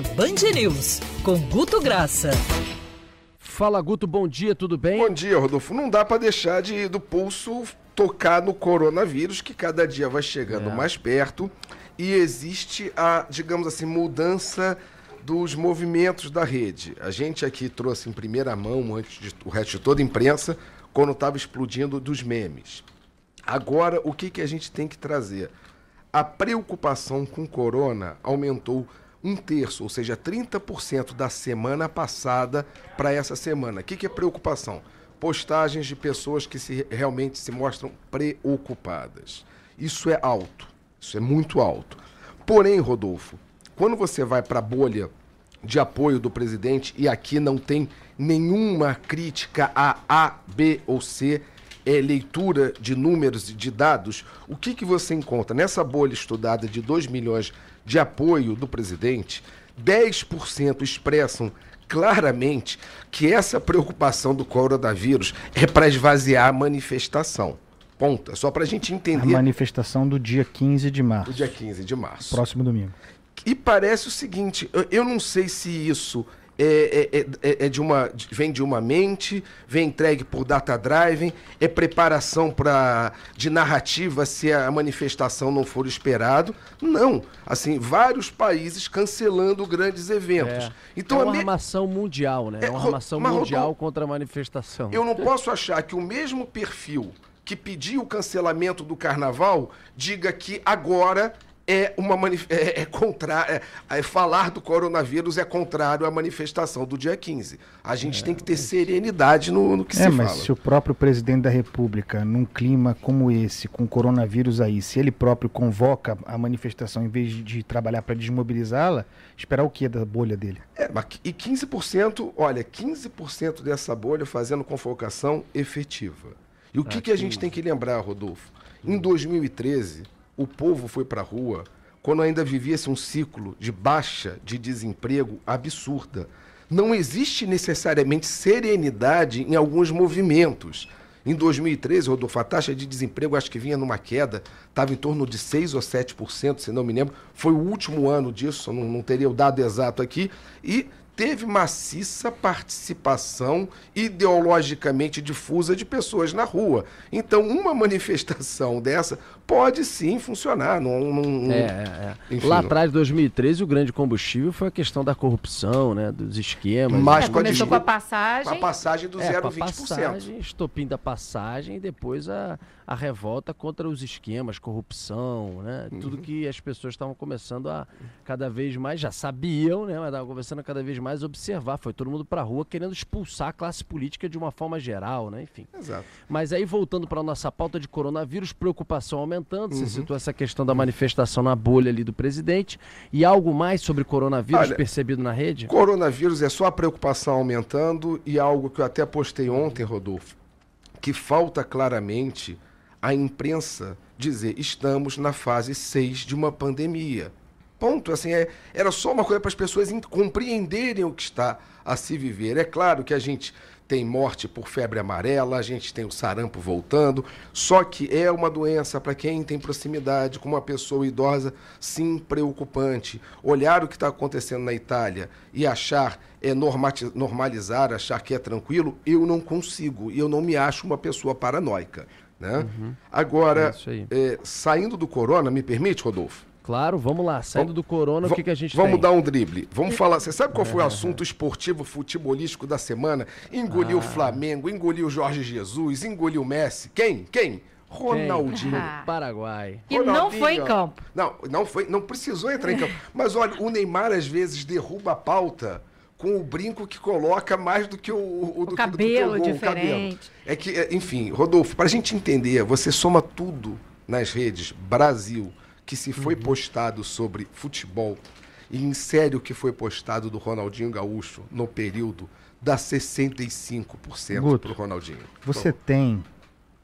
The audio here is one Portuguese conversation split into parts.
Band News, com Guto Graça. Fala Guto, bom dia, tudo bem? Bom dia, Rodolfo. Não dá para deixar de do pulso tocar no coronavírus, que cada dia vai chegando é. mais perto e existe a, digamos assim, mudança dos movimentos da rede. A gente aqui trouxe em primeira mão, antes de o resto de toda a imprensa, quando estava explodindo dos memes. Agora, o que, que a gente tem que trazer? A preocupação com corona aumentou um terço, ou seja, 30% da semana passada para essa semana. O que, que é preocupação? Postagens de pessoas que se, realmente se mostram preocupadas. Isso é alto, isso é muito alto. Porém, Rodolfo, quando você vai para a bolha de apoio do presidente, e aqui não tem nenhuma crítica a A, B ou C, é leitura de números e de dados, o que, que você encontra? Nessa bolha estudada de 2 milhões de apoio do presidente, 10% expressam claramente que essa preocupação do coronavírus é para esvaziar a manifestação. Ponta. Só para a gente entender. A manifestação do dia 15 de março. Do dia 15 de março. Próximo domingo. E parece o seguinte: eu não sei se isso é, é, é, é, de uma, vem de uma mente, vem entregue por data driving, é preparação para de narrativa se a manifestação não for esperado. Não, assim, vários países cancelando grandes eventos. É. Então é uma me... armação mundial, né? É uma armação mundial contra a manifestação. Eu não posso achar que o mesmo perfil que pediu o cancelamento do carnaval diga que agora é uma é, é contrário, é, é, falar do coronavírus é contrário à manifestação do dia 15. A gente é, tem que ter serenidade no, no que se é, fala. mas se o próprio presidente da República, num clima como esse, com coronavírus aí, se ele próprio convoca a manifestação em vez de, trabalhar para desmobilizá-la, esperar o que da bolha dele? É, e 15%, olha, 15% dessa bolha fazendo convocação efetiva. E o que, ah, que a gente tem que lembrar, Rodolfo? Em 2013 o povo foi para a rua quando ainda vivia-se um ciclo de baixa de desemprego absurda. Não existe necessariamente serenidade em alguns movimentos. Em 2013, Rodolfo, a taxa de desemprego acho que vinha numa queda, estava em torno de 6 ou 7%, se não me lembro. Foi o último ano disso, não, não teria o dado exato aqui. E teve maciça participação ideologicamente difusa de pessoas na rua. Então, uma manifestação dessa pode sim funcionar. Não, não, é, é, é. Enfim, Lá atrás, em 2013, o grande combustível foi a questão da corrupção, né, dos esquemas. Mas é, com começou a com a passagem. Com a passagem do é, 0,20%. Passagem, estopim da passagem e depois a, a revolta contra os esquemas, corrupção, né? Uhum. Tudo que as pessoas estavam começando a cada vez mais, já sabiam, né? Mas estavam começando a cada vez mais observar. Foi todo mundo para a rua querendo expulsar a classe política de uma forma geral, né? Enfim. Exato. Mas aí, voltando para a nossa pauta de coronavírus, preocupação aumentando. Uhum. Você citou essa questão da manifestação na bolha ali do presidente. E algo mais sobre coronavírus Olha, percebido na rede? Coronavírus é só a preocupação aumentando e algo que eu até postei ontem, Rodolfo, que falta claramente a imprensa dizer estamos na fase 6 de uma pandemia. Ponto. Assim, é, era só uma coisa para as pessoas compreenderem o que está a se viver. É claro que a gente tem morte por febre amarela, a gente tem o sarampo voltando, só que é uma doença para quem tem proximidade com uma pessoa idosa, sim, preocupante. Olhar o que está acontecendo na Itália e achar, é normalizar, achar que é tranquilo, eu não consigo. E eu não me acho uma pessoa paranoica. Né? Uhum. Agora, é, saindo do corona, me permite, Rodolfo? Claro, vamos lá. Saindo do corona, o que, que a gente Vamos tem? dar um drible. Vamos falar. Você sabe qual foi o assunto esportivo, futebolístico da semana? Engoliu o ah. Flamengo, engoliu Jorge Jesus, engoliu Messi. Quem? Quem? Ronaldinho. Ah. Paraguai. E não foi em campo. Não, não foi, não precisou entrar em campo. Mas olha, o Neymar às vezes derruba a pauta com o brinco que coloca mais do que o, o, o do, cabelo do que o gol, diferente. O cabelo. É que, é, enfim, Rodolfo, para a gente entender, você soma tudo nas redes Brasil que se foi uhum. postado sobre futebol e insere o que foi postado do Ronaldinho Gaúcho no período dá 65% para o Ronaldinho. Você tem,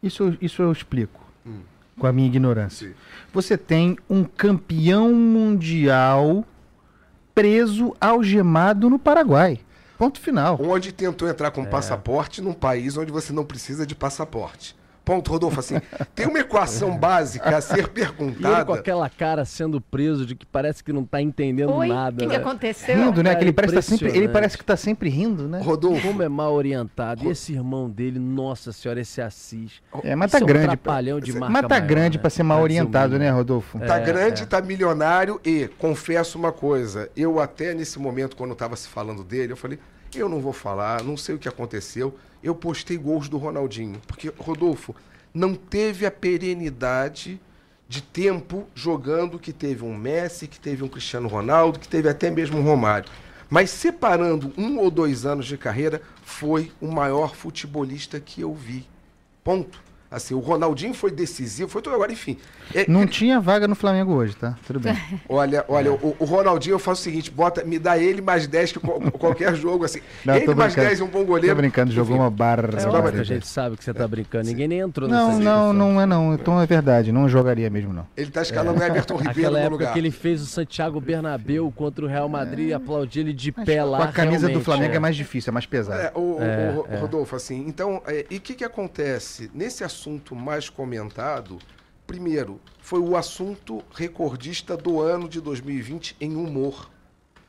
isso, isso eu explico hum. com a minha ignorância. Sim. Você tem um campeão mundial preso, algemado no Paraguai. Ponto final. Onde tentou entrar com é. passaporte num país onde você não precisa de passaporte. Ponto, Rodolfo, assim, tem uma equação básica a ser E ele com perguntada. aquela cara sendo preso de que parece que não tá entendendo Oi, o nada. que, que né? aconteceu? Rindo, né? cara, Que ele, parece que tá sempre, ele parece que tá sempre rindo, né? Rodolfo, Como é mal orientado. E esse irmão dele, nossa senhora, esse Assis. É, mas tá é um grande. trapalhão de marca mas tá maior, grande né? pra ser mal o orientado, né, Rodolfo? tá É, grande, é. tá milionário e confesso uma coisa, eu até nesse momento, quando tava se falando dele, eu falei, eu não vou falar, não sei o que aconteceu. Eu postei gols do Ronaldinho, porque, Rodolfo, não teve a perenidade de tempo jogando que teve um Messi, que teve um Cristiano Ronaldo, que teve até mesmo um Romário. Mas separando um ou dois anos de carreira, foi o maior futebolista que eu vi. Ponto. Assim, o Ronaldinho foi decisivo, foi tudo agora, enfim. É, Não tinha vaga no Flamengo hoje, tá? Tudo bem. Olha, olha, o, o Ronaldinho eu faço o seguinte, bota, me dá ele mais 10 que qual- qualquer jogo, assim. Não, ele tô mais brincando. 10 é um bom Tô goleiro. brincando, jogou Enfim, uma barra. É a gente sabe que você tá brincando. Ninguém nem entrou nessa Não, não, não é não. Então é verdade, não jogaria mesmo, não. Ele tá escalando o Everton Ribeiro Aquela no época lugar. que ele fez o Santiago Bernabéu contra o Real Madrid e aplaudiu ele de Mas pé com lá. a camisa do Flamengo é é. mais difícil, é mais pesado. É, o, o- É, o- é. Rodolfo, assim, então, é, e o que, que acontece? Nesse assunto mais comentado, primeiro, foi o assunto recordista do ano de 2020 em humor.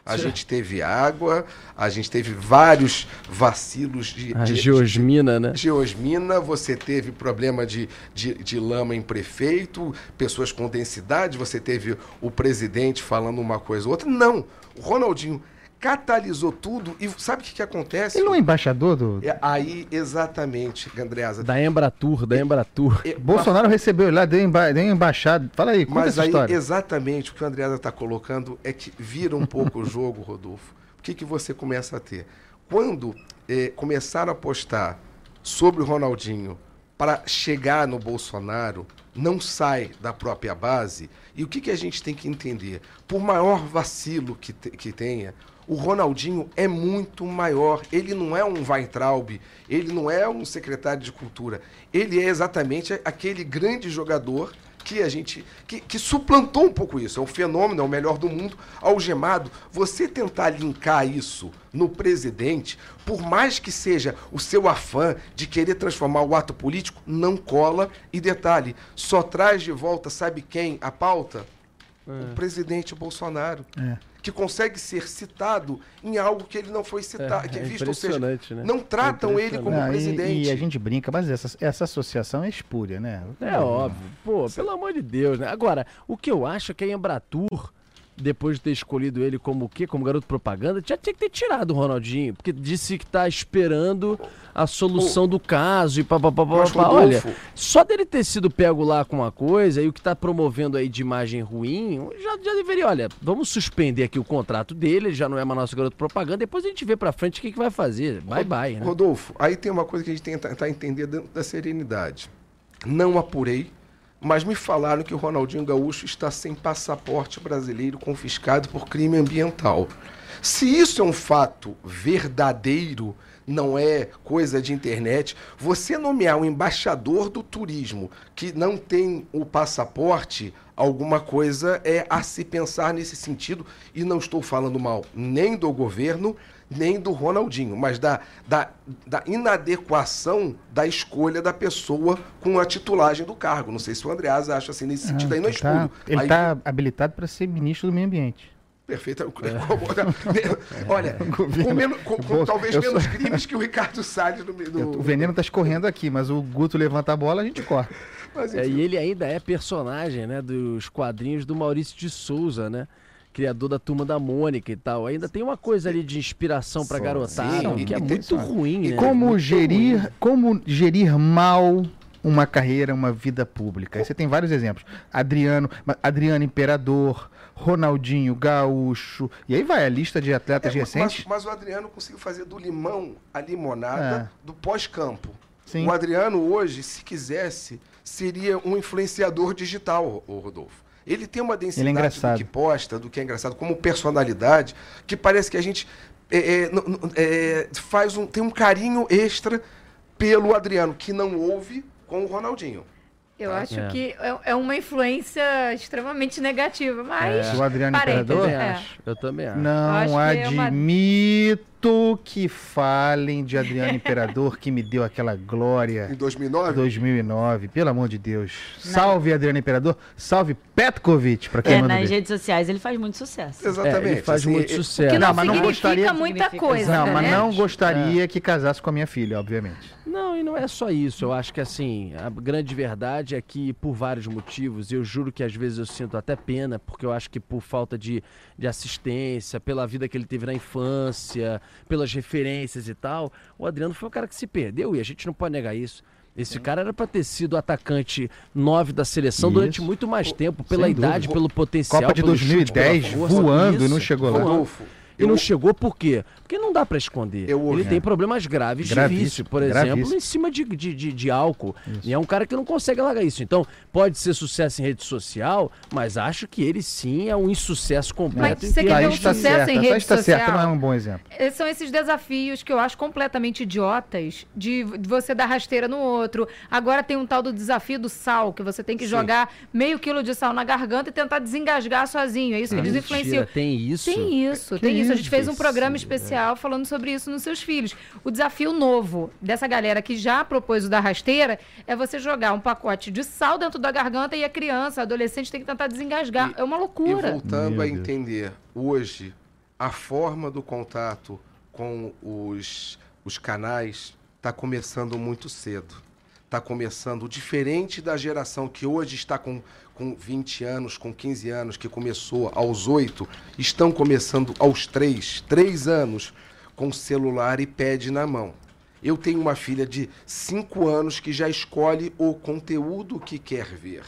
A gente teve água, a gente teve vários vacilos de, A de- Geosmina, né? Geosmina, você teve problema de, de, de lama em prefeito, pessoas com densidade, você teve o presidente falando uma coisa ou outra. Não, o Ronaldinho catalisou tudo e sabe o que, que acontece? Ele não é embaixador do. É aí, exatamente, Gandreasa. Da Embratur, da Embratur. É, Bolsonaro recebeu ele lá, deu, emba... deu embaixada. Fala aí, conta Mas essa aí, história. exatamente o que o Andreasa está colocando é que vira um pouco o jogo, Rodolfo. O que, que você começa a ter? Quando eh, começaram a postar sobre o Ronaldinho para chegar no Bolsonaro, não sai da própria base. E o que, que a gente tem que entender? Por maior vacilo que, te- que tenha, o Ronaldinho é muito maior. Ele não é um Weintraub, ele não é um secretário de cultura. Ele é exatamente aquele grande jogador que a gente que, que suplantou um pouco isso. É um fenômeno, é o melhor do mundo, algemado. Você tentar linkar isso no presidente, por mais que seja o seu afã de querer transformar o ato político, não cola. E detalhe, só traz de volta, sabe quem? A pauta? O presidente Bolsonaro. É. Que consegue ser citado em algo que ele não foi citado, É, que é visto, ou seja, impressionante, né? não tratam ele como Não, e- presidente. E, a gente brinca, mas essa, essa associação é espúria, né? É óbvio. Pô, pelo amor de Deus, né? Agora, o que eu acho é que a Embratur, depois de ter escolhido ele como o quê? Como garoto propaganda, já tinha que ter tirado o Ronaldinho, porque disse que tá esperando a solução do caso e papapá. Olha, só dele ter sido pego lá com uma coisa e o que tá promovendo aí de imagem ruim, já, já deveria, olha, vamos suspender aqui o contrato dele, ele já não é mais nosso garoto propaganda, depois a gente vê pra frente o que, que vai fazer. Bye bye, né? Rodolfo, aí tem uma coisa que a gente tem que tentar entender dentro da serenidade. Não apurei, mas me falaram que o Ronaldinho Gaúcho está sem passaporte brasileiro confiscado por crime ambiental. Se isso é um fato verdadeiro, não é coisa de internet, você nomear um embaixador do turismo que não tem o passaporte, alguma coisa é a se pensar nesse sentido. E não estou falando mal nem do governo, nem do Ronaldinho, mas da, da, da inadequação da escolha da pessoa com a titulagem do cargo. Não sei se o Andreasa acha assim nesse sentido, aí não é ele tá, ele Aí- tá habilitado para ser ministro do meio ambiente. Perfeito. Olha, com, menos- com- com Bolsa- talvez eu menos sou- crimes que o Ricardo Salles no, no O veneno tá escorrendo aqui, mas o Guto levanta a bola, a gente corta. Mas, É, e ele ainda é personagem, né, dos quadrinhos do Maurício de Souza, né? Criador da Turma da Mônica e tal. Ainda tem uma coisa ali de inspiração garotada, sim, que é muito ruim, e né? Como Muito gerir, ruim. como gerir mal uma carreira, uma vida pública. Aí você tem vários exemplos. Adriano, Adriano Imperador, Ronaldinho Gaúcho. E aí vai a lista de atletas é, mas, recentes. mas o Adriano conseguiu fazer do limão a limonada do pós-campo. Sim. O Adriano hoje, se quisesse, seria um influenciador digital, o Rodolfo. Ele tem uma densidade do engraçado. que posta, do que é engraçado, como personalidade, que parece que a gente é, é, é, faz um, tem um carinho extra pelo Adriano, que não houve com o Ronaldinho. Eu acho É. que é- é uma influência extremamente negativa, mas. É. O Adriano parei. Eu Imperador? também É. acho. Eu também acho. Eu Não acho que é admito que falem de Adriano Imperador, que me deu aquela glória Em 2009? 2009. Pelo amor de Deus. Salve Adriano Imperador. Salve Petkovic, pra quem É, manda nas ver. redes sociais ele faz muito sucesso. Exatamente. É, ele faz assim, muito e- sucesso. Que não, Não, mas não significa gostaria- muita coisa. Não, mas né? não gostaria que casasse com a minha filha, obviamente. Não, e não é só isso. Eu acho que assim, a grande verdade é que por vários motivos, eu juro que às vezes eu sinto até pena, porque eu acho que por falta de, de assistência, pela vida que ele teve na infância, pelas referências e tal, o Adriano foi um cara que se perdeu e a gente não pode negar isso. Esse cara era pra ter sido o atacante 9 da seleção durante Isso. muito mais tempo, pela Sem idade, dúvida. pelo potencial. Copa de pelo chute, 2010, pela força. voando e não chegou lá. Rodolfo, E não eu- chegou por quê? Porque não dá pra esconder. Eu ouvi. Ele tem problemas graves de Gravíssimo, vício, por exemplo, gravíssimo. em cima de, de, de, de álcool. E é um cara que não consegue largar isso. Então, pode ser sucesso em rede social, mas acho que ele sim é um insucesso completo. Mas você em quer ver um sucesso certa. em rede Thaís tá certa, social? não é um bom exemplo. Eh, São esses desafios que eu acho completamente idiotas de de você dar rasteira no outro. Agora tem um tal do desafio do sal, que você tem que Sim. jogar meio quilo de sal na garganta e tentar desengasgar sozinho. É isso que eles influenciam. tem isso. Tem isso, Que tem isso. A gente isso? fez um programa Impossível, especial falando sobre isso nos seus filhos. O desafio novo dessa galera que já propôs o da rasteira é você jogar um pacote de sal dentro da garganta e a criança, a adolescente tem que tentar desengasgar. E- é uma E loucura. voltando Meu a Deus. entender, hoje, a forma do contato com os, os canais está começando muito cedo. Está começando diferente da geração que hoje está com, com 20 anos, com 15 anos, que começou aos 8, estão começando aos 3, 3 anos, com celular e pad na mão. Eu tenho uma filha de 5 anos que já escolhe o conteúdo que quer ver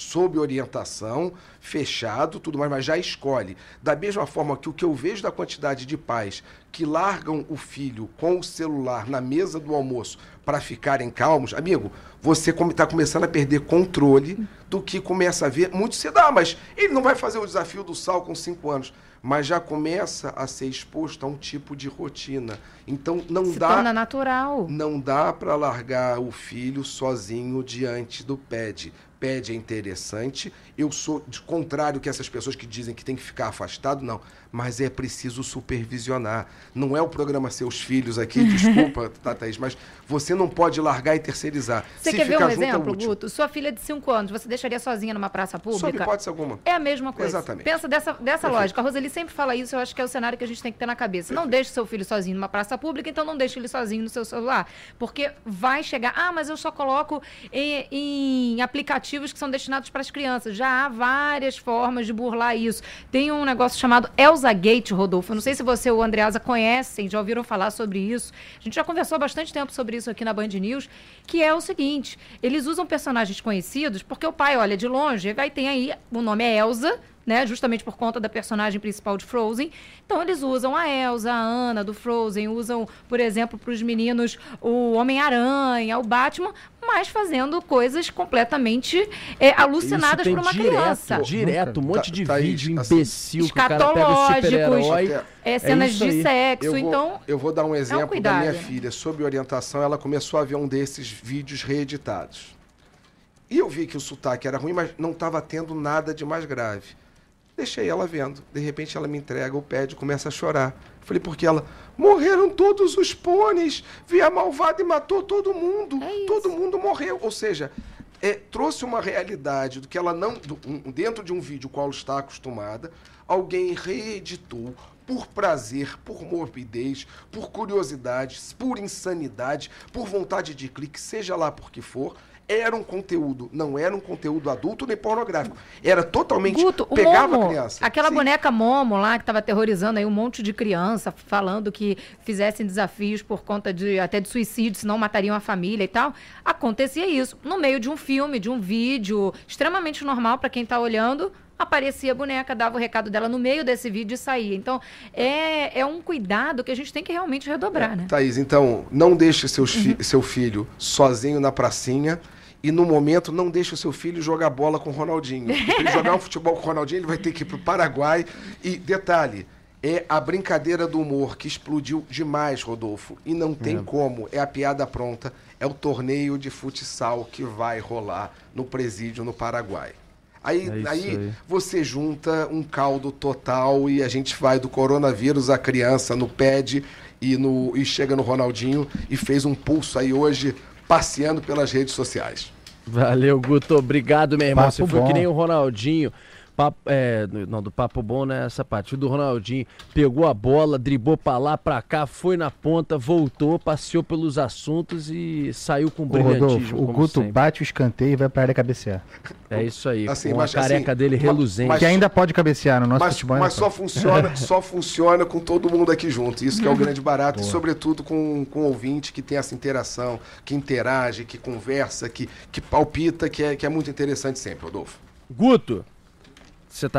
sob orientação, fechado, tudo mais, mas já escolhe. Da mesma forma que o que eu vejo da quantidade de pais que largam o filho com o celular na mesa do almoço para ficarem calmos, amigo, você está começando a perder controle do que começa a ver muito cedo. Ah, mas ele não vai fazer o desafio do sal com cinco anos. Mas já começa a ser exposto a um tipo de rotina. Então não Se dá torna natural. não dá para largar o filho sozinho diante do PED. PED é interessante. Eu sou de contrário que essas pessoas que dizem que tem que ficar afastado, não. Mas é preciso supervisionar. Não é o programa Seus Filhos aqui, desculpa, tá, Thaís, mas você não pode largar e terceirizar. Você Se quer ver um é exemplo, útil. Guto? Sua filha de 5 anos, você deixaria sozinha numa praça Sob pública? hipótese alguma. É a mesma coisa. Exatamente. Pensa dessa, dessa Perfeito. lógica. A Roseli sempre fala isso, eu acho que é o cenário que a gente tem que ter na cabeça. Não deixe seu filho sozinho numa praça pública, então não deixe ele sozinho no seu celular. Porque vai chegar. Ah, mas eu só coloco em, em aplicativos que são destinados para as crianças. Já há várias formas de burlar isso. Tem um negócio chamado Elsa Gate, Rodolfo. Eu não sei se você ou o Andreasa conhecem, já ouviram falar sobre isso. A gente já conversou há bastante tempo sobre isso aqui na Band News, que é o seguinte: eles usam personagens conhecidos porque o pai olha de longe, aí tem aí, o nome é Elsa, né? Justamente por conta da personagem principal de Frozen. Então eles usam a Elsa, a Anna do Frozen, usam, por exemplo, para os meninos o Homem-Aranha, o Batman, mas fazendo coisas completamente é, alucinadas para uma direto, criança. Direto, um monte Tá- de Thaís, vídeo assim, imbecil que o cara pega o escatológicos, super-herói. Até- É, cenas isso de sexo, Eu vou, então. eu vou dar um exemplo da cuidado, minha né? filha. Sob orientação, ela começou a ver um desses vídeos reeditados. E eu vi que o sotaque era ruim, mas não estava tendo nada de mais grave. Deixei ela vendo. De repente ela me entrega o pad e começa a chorar. Falei, porque ela. Morreram todos os pôneis. Vi a malvada e matou todo mundo. É todo mundo morreu. Ou seja, é, trouxe uma realidade do que ela não. do- um- dentro de um vídeo qual está acostumada, alguém reeditou por prazer, por morbidez, por curiosidade, por insanidade, por vontade de clique, seja lá por que for. Era um conteúdo, não era um conteúdo adulto nem pornográfico. Era totalmente. Guto, pegava Momo, a criança. aquela Sim. boneca Momo lá, que estava aterrorizando aí um monte de criança, falando que fizessem desafios por conta de até de suicídio, senão matariam a família e tal. Acontecia isso. No meio de um filme, de um vídeo, extremamente normal para quem está olhando, aparecia a boneca, dava o recado dela no meio desse vídeo e saía. Então, é, é um cuidado que a gente tem que realmente redobrar, né? Thaís, então, não deixe seus Uhum. fi- seu filho sozinho na pracinha. E no momento, não deixe o seu filho jogar bola com o Ronaldinho. Se ele jogar um futebol com o Ronaldinho, ele vai ter que ir para o Paraguai. E detalhe, É a brincadeira do humor que explodiu demais, Rodolfo. E não tem É. como, é a piada pronta. É o torneio de futsal que vai rolar no presídio no Paraguai. Aí, É aí aí. você junta um caldo total e a gente vai do coronavírus à criança no pad e, no, e chega no Ronaldinho e fez um pulso aí hoje passeando pelas redes sociais. Valeu, Guto. Obrigado, meu irmão. Papo Você foi bom. que nem o Ronaldinho. Papo- é, no- não, do papo bom, né? Essa parte. O do Ronaldinho pegou a bola, driblou pra lá, pra cá, foi na ponta, voltou, passeou pelos assuntos e saiu com Ô, brilhantismo. Rodolfo, o Guto sempre. bate o escanteio e vai pra área cabecear. É isso aí. Assim, com mas, a careca assim, dele reluzente. mas- que ainda pode cabecear no nosso Mas, futebol. mas ainda só pode. funciona, só funciona com todo mundo aqui junto. Isso que é o grande barato, e sobretudo com, com o ouvinte que tem essa interação, que interage, que conversa, que, que palpita, que é, que é muito interessante sempre, Rodolfo. Guto, você tá aí?